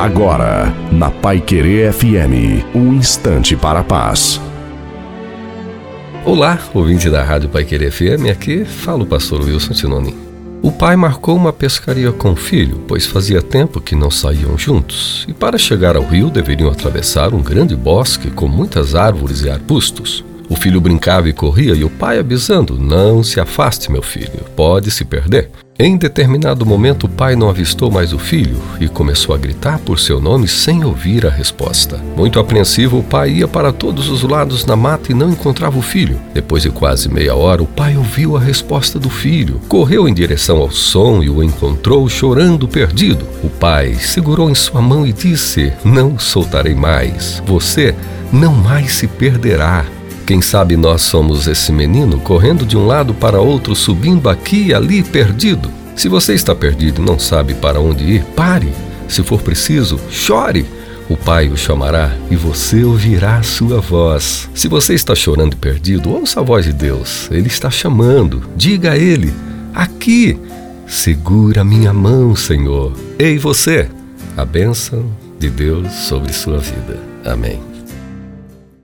Agora, na Pai Querer FM, um instante para a paz. Olá, ouvinte da Rádio Pai Querer FM, aqui fala o pastor Wilson Tinoni. O pai marcou uma pescaria com o filho, pois fazia tempo que não saíam juntos, e para chegar ao rio deveriam atravessar um grande bosque com muitas árvores e arbustos. O filho brincava e corria e o pai avisando: Não se afaste, meu filho, pode se perder. Em determinado momento, o pai não avistou mais o filho e começou a gritar por seu nome sem ouvir a resposta. Muito apreensivo, o pai ia para todos os lados na mata e não encontrava o filho. Depois de quase meia hora, o pai ouviu a resposta do filho. Correu em direção ao som e o encontrou chorando perdido. O pai segurou em sua mão e disse: Não soltarei mais. Você não mais se perderá. Quem sabe nós somos esse menino correndo de um lado para outro, subindo aqui e ali perdido. Se você está perdido e não sabe para onde ir, pare. Se for preciso, chore. O Pai o chamará e você ouvirá a sua voz. Se você está chorando e perdido, ouça a voz de Deus. Ele está chamando. Diga a Ele: Aqui, segura minha mão, Senhor. Ei, você! A bênção de Deus sobre sua vida. Amém.